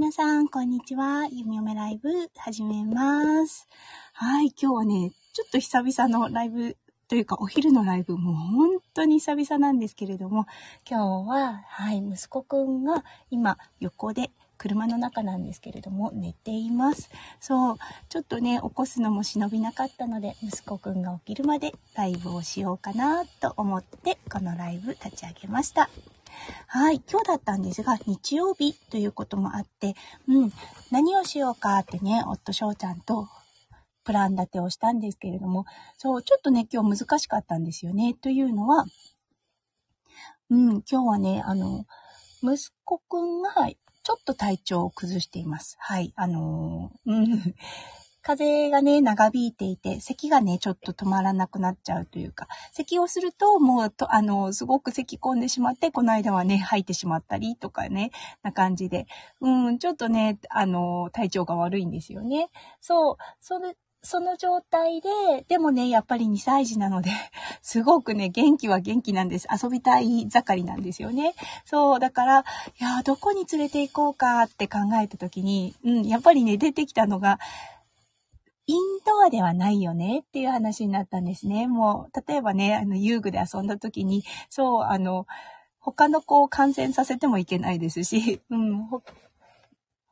皆さん、こんにちは。ゆみおめライブ、始めます。はい、今日はね、ちょっと久々のライブというか、お昼のライブ、もう本当に久々なんですけれども、今日は、はい、息子くんが今、横で、車の中なんですけれども、寝ています。そう、ちょっとね、起こすのも忍びなかったので、息子くんが起きるまでライブをしようかなと思って、このライブ立ち上げました。はい、今日だったんですが、日曜日ということもあって、うん、何をしようかってね、夫翔ちゃんとプラン立てをしたんですけれども、そう、ちょっとね、今日難しかったんですよね。というのは、うん、今日はね、あの、息子くんがちょっと体調を崩しています。はい。あのー、うん。風がね、長引いていて、咳がね、ちょっと止まらなくなっちゃうというか、咳をすると、もう、と、あの、すごく咳込んでしまって、この間はね、吐いてしまったりとかね、な感じで、うん、ちょっとね、あの、体調が悪いんですよね。そう、それ、その状態で、でもね、やっぱり2歳児なので、すごくね、元気は元気なんです。遊びたい盛りなんですよね。そう、だから、いや、どこに連れて行こうかって考えた時に、うん、やっぱりね、出てきたのが、インドアではないよねっていう話になったんですね。もう、例えばね、あの、遊具で遊んだ時に、そう、あの、他の子を感染させてもいけないですし、うん、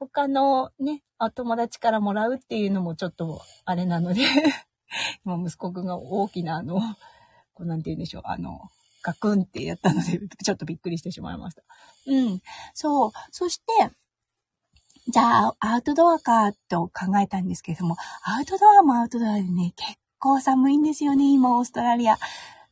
他のね、お友達からもらうっていうのもちょっとあれなので 今息子くんが大きなあの、こうなんて言うんでしょう、あの、ガクンってやったので、ちょっとびっくりしてしまいました。うん。そう。そして、じゃあ、アウトドアかと考えたんですけれども、アウトドアもアウトドアでね、結構寒いんですよね、今、オーストラリア。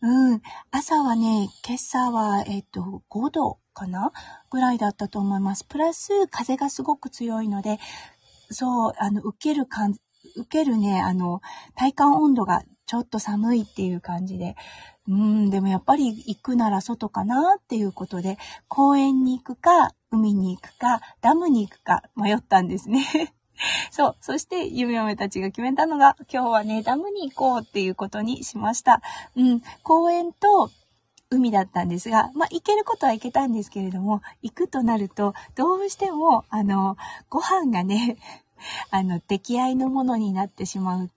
うん。朝はね、今朝は、えっと、5度かなぐらいだったと思います。プラス、風がすごく強いので、そう、あの、受ける感、受けるね、あの、体感温度がちょっと寒いっていう感じで、うん、でもやっぱり行くなら外かなっていうことで、公園に行くか、海に行くか、ダムに行くか迷ったんですね。そう。そして、ゆめゆめたちが決めたのが、今日はね、ダムに行こうっていうことにしました。うん。公園と海だったんですが、まあ、行けることは行けたんですけれども、行くとなると、どうしても、あの、ご飯がね、あの、出来合いのものになってしまう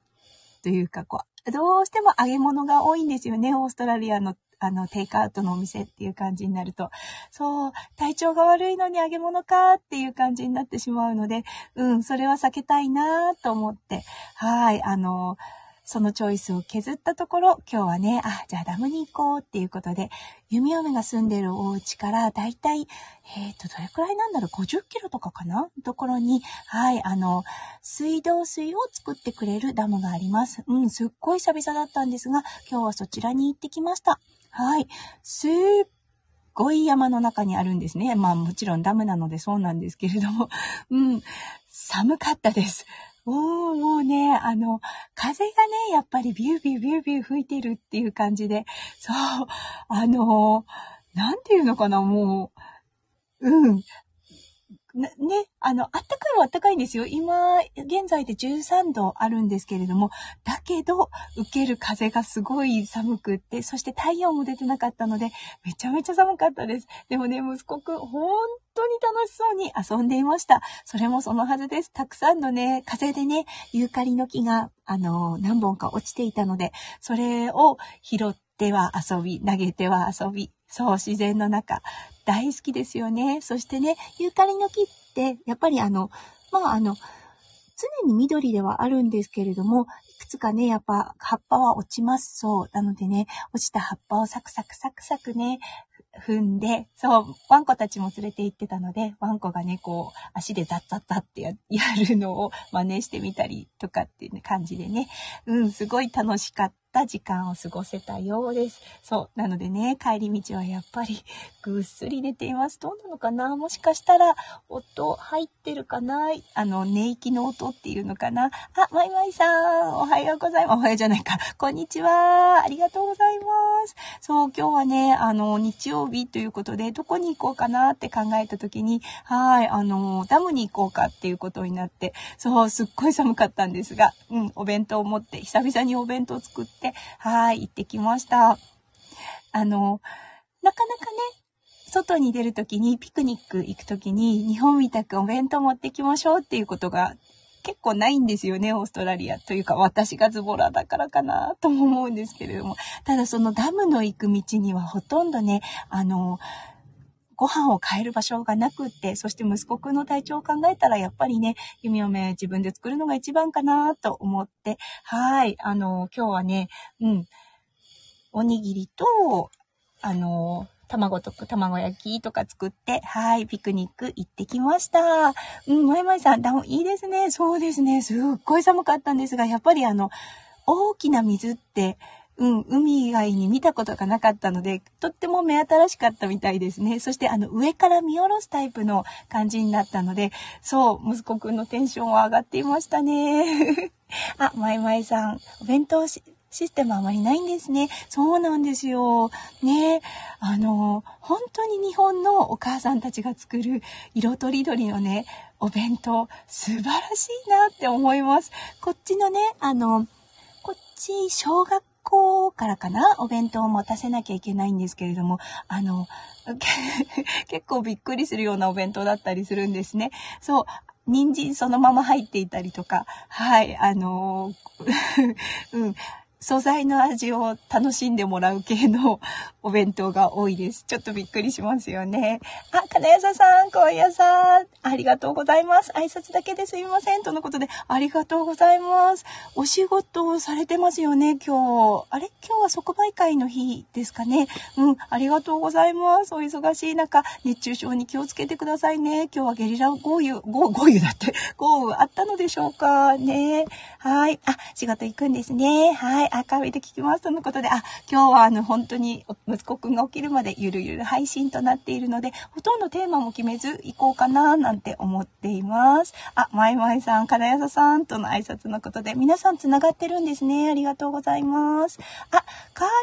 というか、こう、どうしても揚げ物が多いんですよね、オーストラリアのあの、テイクアウトのお店っていう感じになると、そう、体調が悪いのに揚げ物かっていう感じになってしまうので、うん、それは避けたいなと思って、はい、あの、そのチョイスを削ったところ、今日はね、あ、じゃあダムに行こうっていうことで、弓嫁が住んでるお家からだいたい、えっ、ー、と、どれくらいなんだろう、50キロとかかな？ところに、はい、あの、水道水を作ってくれるダムがあります。うん、すっごい久々だったんですが、今日はそちらに行ってきました。はい。すっごい山の中にあるんですね。まあもちろんダムなのでそうなんですけれども、うん、寒かったです。もう、もうね、あの、風がね、やっぱりビュービュービュービュー吹いてるっていう感じで、そう、あの、なんていうのかな、もう、うん、ね、あの、暑ったかいはあったかいんですよ。今、現在で13度あるんですけれども、だけど、受ける風がすごい寒くって、そして太陽も出てなかったので、めちゃめちゃ寒かったです。でもね、息子くん、本当に楽しそうに遊んでいました。それもそのはずです。たくさんのね、風でね、ユーカリの木が、あの、何本か落ちていたので、それを拾っては遊び、投げては遊び、そう、自然の中。大好きですよね。そしてね、ユーカリの木って、やっぱりあの、まああの、常に緑ではあるんですけれども、いくつかね、やっぱ葉っぱは落ちます。そう。なのでね、落ちた葉っぱをサクサクサクサクね、踏んで、そう、ワンコたちも連れて行ってたので、ワンコがね、こう、足でザッザッザッってや るのを真似してみたりとかっていう感じでね、うん、すごい楽しかった時間を過ごせたようです。そう。なのでね、帰り道はやっぱりぐっすり寝ています。どうなのかな？もしかしたら音入ってるかな？あの、寝息の音っていうのかな？あ、マイマイさん、おはようございます。おはようじゃないか。こんにちは。ありがとうございます。そう、今日はね、あの、日曜日ということで、どこに行こうかなって考えた時に、はい、あの、ダムに行こうかっていうことになって、そう、すっごい寒かったんですが、うん、お弁当を持って、久々にお弁当を作って、はい、行ってきました。あの、なかなかね、外に出るときに、ピクニック行くときに、日本みたくお弁当持ってきましょうっていうことが結構ないんですよね、オーストラリア。というか、私がズボラだからかな、とも思うんですけれども。ただ、そのダムの行く道にはほとんどね、あの、ご飯を買える場所がなくって、そして息子くんの体調を考えたら、やっぱりね、弓嫁自分で作るのが一番かなと思って、はい、あの、今日はね、うん、おにぎりと、あの、卵とか卵焼きとか作って、はい、ピクニック行ってきました。うん、まいまいさん、いいですね。そうですね。すっごい寒かったんですが、やっぱりあの、大きな水って、うん、海以外に見たことがなかったので、とっても目新しかったみたいですね。そしてあの、上から見下ろすタイプの感じになったので、そう、息子くんのテンションは上がっていましたね。あ、まいまいさん、お弁当、システムあまりないんですね。そうなんですよ。ね。あの、本当に日本のお母さんたちが作る色とりどりのね、お弁当、素晴らしいなって思います。こっちのね、あの、こっち、小学校からかな？お弁当を持たせなきゃいけないんですけれども、あの、結構びっくりするようなお弁当だったりするんですね。そう、人参そのまま入っていたりとか、はい、あの うん、素材の味を楽しんでもらう系の お弁当が多いです。ちょっとびっくりしますよね。あ、金谷さん、今夜さん、ありがとうございます。挨拶だけですいません。とのことで、ありがとうございます。お仕事をされてますよね、今日。あれ？今日は即売会の日ですかね。うん、ありがとうございます。お忙しい中、熱中症に気をつけてくださいね。今日はゲリラ豪雨、豪雨だって、豪雨あったのでしょうかね。はい。あ、仕事行くんですね。はい。アーカイブで聞きますとのことで、あ、今日はあの、本当に息子くんが起きるまでゆるゆる配信となっているので、ほとんどテーマも決めず行こうかななんて思っています。あ、まいまいさん、金谷さんとの挨拶のことで、皆さん繋がってるんですね。ありがとうございます。あ、カール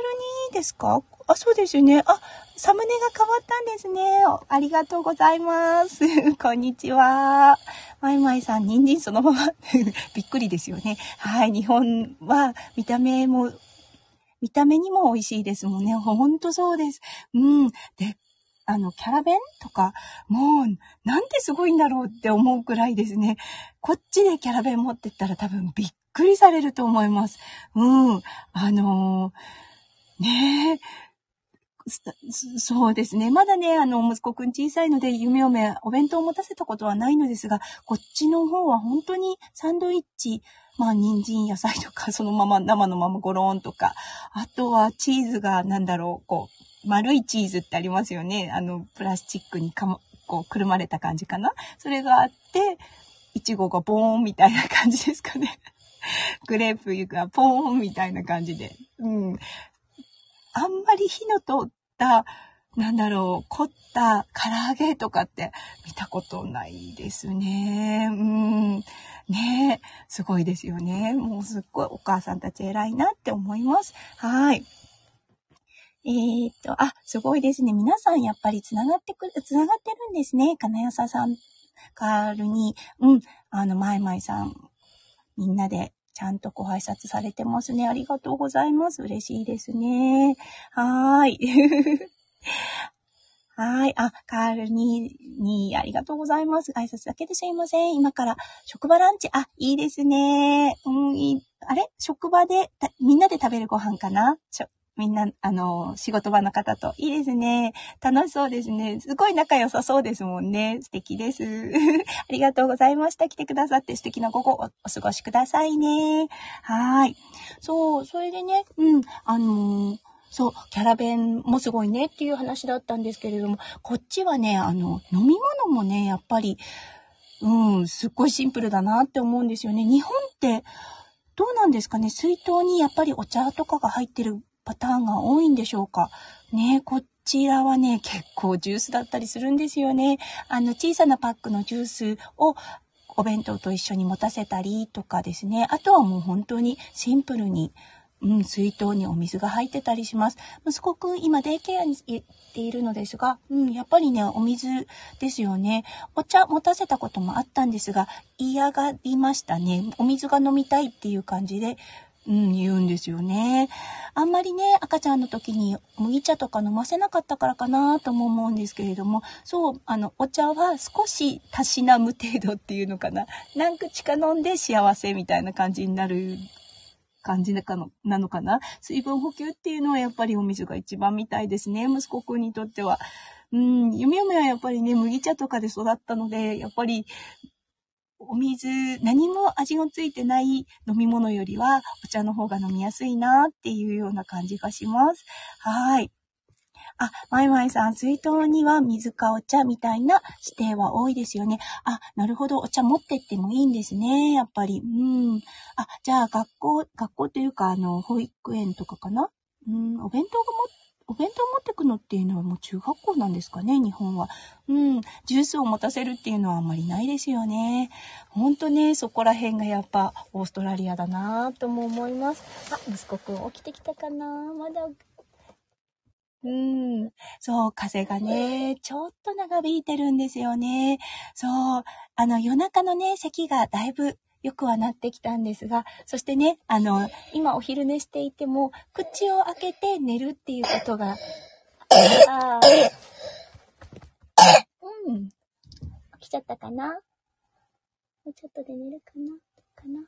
にですか？あ、そうですよね。あ、サムネが変わったんですね。ありがとうございます。こんにちは。マイマイさん、人参そのまま びっくりですよね。はい。日本は見た目も、見た目にも美味しいですもんね。ほんとそうです。うん。で、あの、キャラ弁とか、もう、なんですごいんだろうって思うくらいですね。こっちでキャラ弁持ってったら多分びっくりされると思います。うん。あのー、ねえ、そうですね。まだね、あの、息子くん小さいので、夢嫁、お弁当を持たせたことはないのですが、こっちの方は本当にサンドイッチ、まあ、人参、野菜とか、そのまま、生のままゴローンとか、あとはチーズが、なんだろう、こう、丸いチーズってありますよね。あの、プラスチックにかも、こう、くるまれた感じかな。それがあって、いちごがボーンみたいな感じですかね。グレープがポーンみたいな感じで。うん。あんまり火の通っ、なんだろう、凝った唐揚げとかって見たことないですね。うん。ねすごいですよね。もうすっごいお母さんたち偉いなって思います。はい。えー、っと、あ、すごいですね。皆さんやっぱり繋がってくる、繋がってるんですね。金谷さん、カールに、うん、あの、まいまいさん、みんなでちゃんとご挨拶されてますね。ありがとうございます。嬉しいですね。はーい。はい。あ、カールに、に、ありがとうございます。挨拶だけですいません。今から職場ランチ、あ、いいですね。うん、いい。あれ？職場で、みんなで食べるご飯かな？みんな、あの、仕事場の方と。いいですね。楽しそうですね。すごい仲良さそうですもんね。素敵です。ありがとうございました。来てくださって素敵な午後おお過ごしくださいね。はい。そう、それでね、うん、あのー、そう、キャラ弁もすごいねっていう話だったんですけれども、こっちはね、あの、飲み物もね、やっぱり、うん、すっごいシンプルだなって思うんですよね。日本って、どうなんですかね水筒にやっぱりお茶とかが入ってるパターンが多いんでしょうか？ねこちらはね、結構ジュースだったりするんですよね。あの、小さなパックのジュースをお弁当と一緒に持たせたりとかですね。あとはもう本当にシンプルに、うん、水筒にお水が入ってたりします。息子く、今デイケアに行っているのですが、うん、やっぱりね、お水ですよね。お茶持たせたこともあったんですが、嫌がりましたね。お水が飲みたいっていう感じで、うん、言うんですよね。あんまりね、赤ちゃんの時に麦茶とか飲ませなかったからかなとも思うんですけれども、そう、あの、お茶は少したしなむ程度っていうのかな。何口か飲んで幸せみたいな感じになる感じなのなのかな。水分補給っていうのはやっぱりお水が一番みたいですね、息子くんにとっては。うん、ゆみゆみはやっぱりね、麦茶とかで育ったので、やっぱりお水、何も味のついてない飲み物よりは、お茶の方が飲みやすいなっていうような感じがします。はい。あ、マイマイさん、水筒には水かお茶みたいな指定は多いですよね。あ、なるほど。お茶持ってってもいいんですね。やっぱり。うん。あ、じゃあ学校、学校というか、あの、保育園とかかな？うん、お弁当が持ってお弁当持ってくのっていうのはもう中学校なんですかね、日本は。うん、ジュースを持たせるっていうのはあんまりないですよね。ほんとね、そこら辺がやっぱオーストラリアだなぁとも思います。あ、息子くん起きてきたかな？まだ。うん。そう、風がね、ちょっと長引いてるんですよね。そう、あの夜中のね、咳がだいぶよくはなってきたんですが、そしてね、あの、今お昼寝していても、口を開けて寝るっていうことが、あうん。起きちゃったかな？もうちょっとで寝るかな？かな？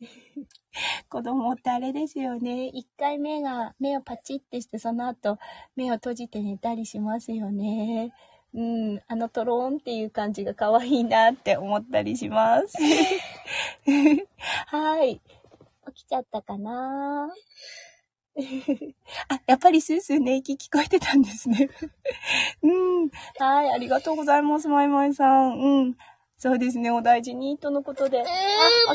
子供ってあれですよね。一回目が、目をパチってして、その後、目を閉じて寝たりしますよね。うん、あのトローンっていう感じが可愛いなって思ったりします。はい。起きちゃったかな？あ、やっぱりスースー寝息聞こえてたんですね。うん。はい、ありがとうございます、まいまいさん。うん。そうですね、お大事に、とのことで。あ、起きちゃっ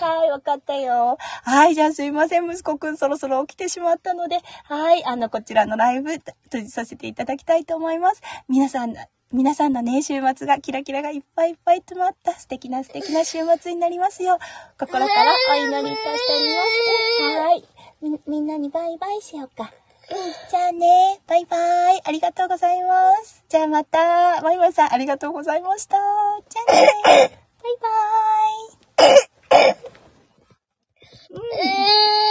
た。はい、はい、わかったよ。はい、じゃあすいません、息子くんそろそろ起きてしまったので、はい、あの、こちらのライブ、閉じさせていただきたいと思います。皆さん、皆さんのね、週末がキラキラがいっぱいいっぱい詰まった素敵な素敵な週末になりますよう、心からお祈りいたしております。はい。み、みんなにバイバイしようか。じゃあね、バイバイ。ありがとうございます。じゃあまた、ワイワイさんありがとうございました。じゃあね、バイバイ。うん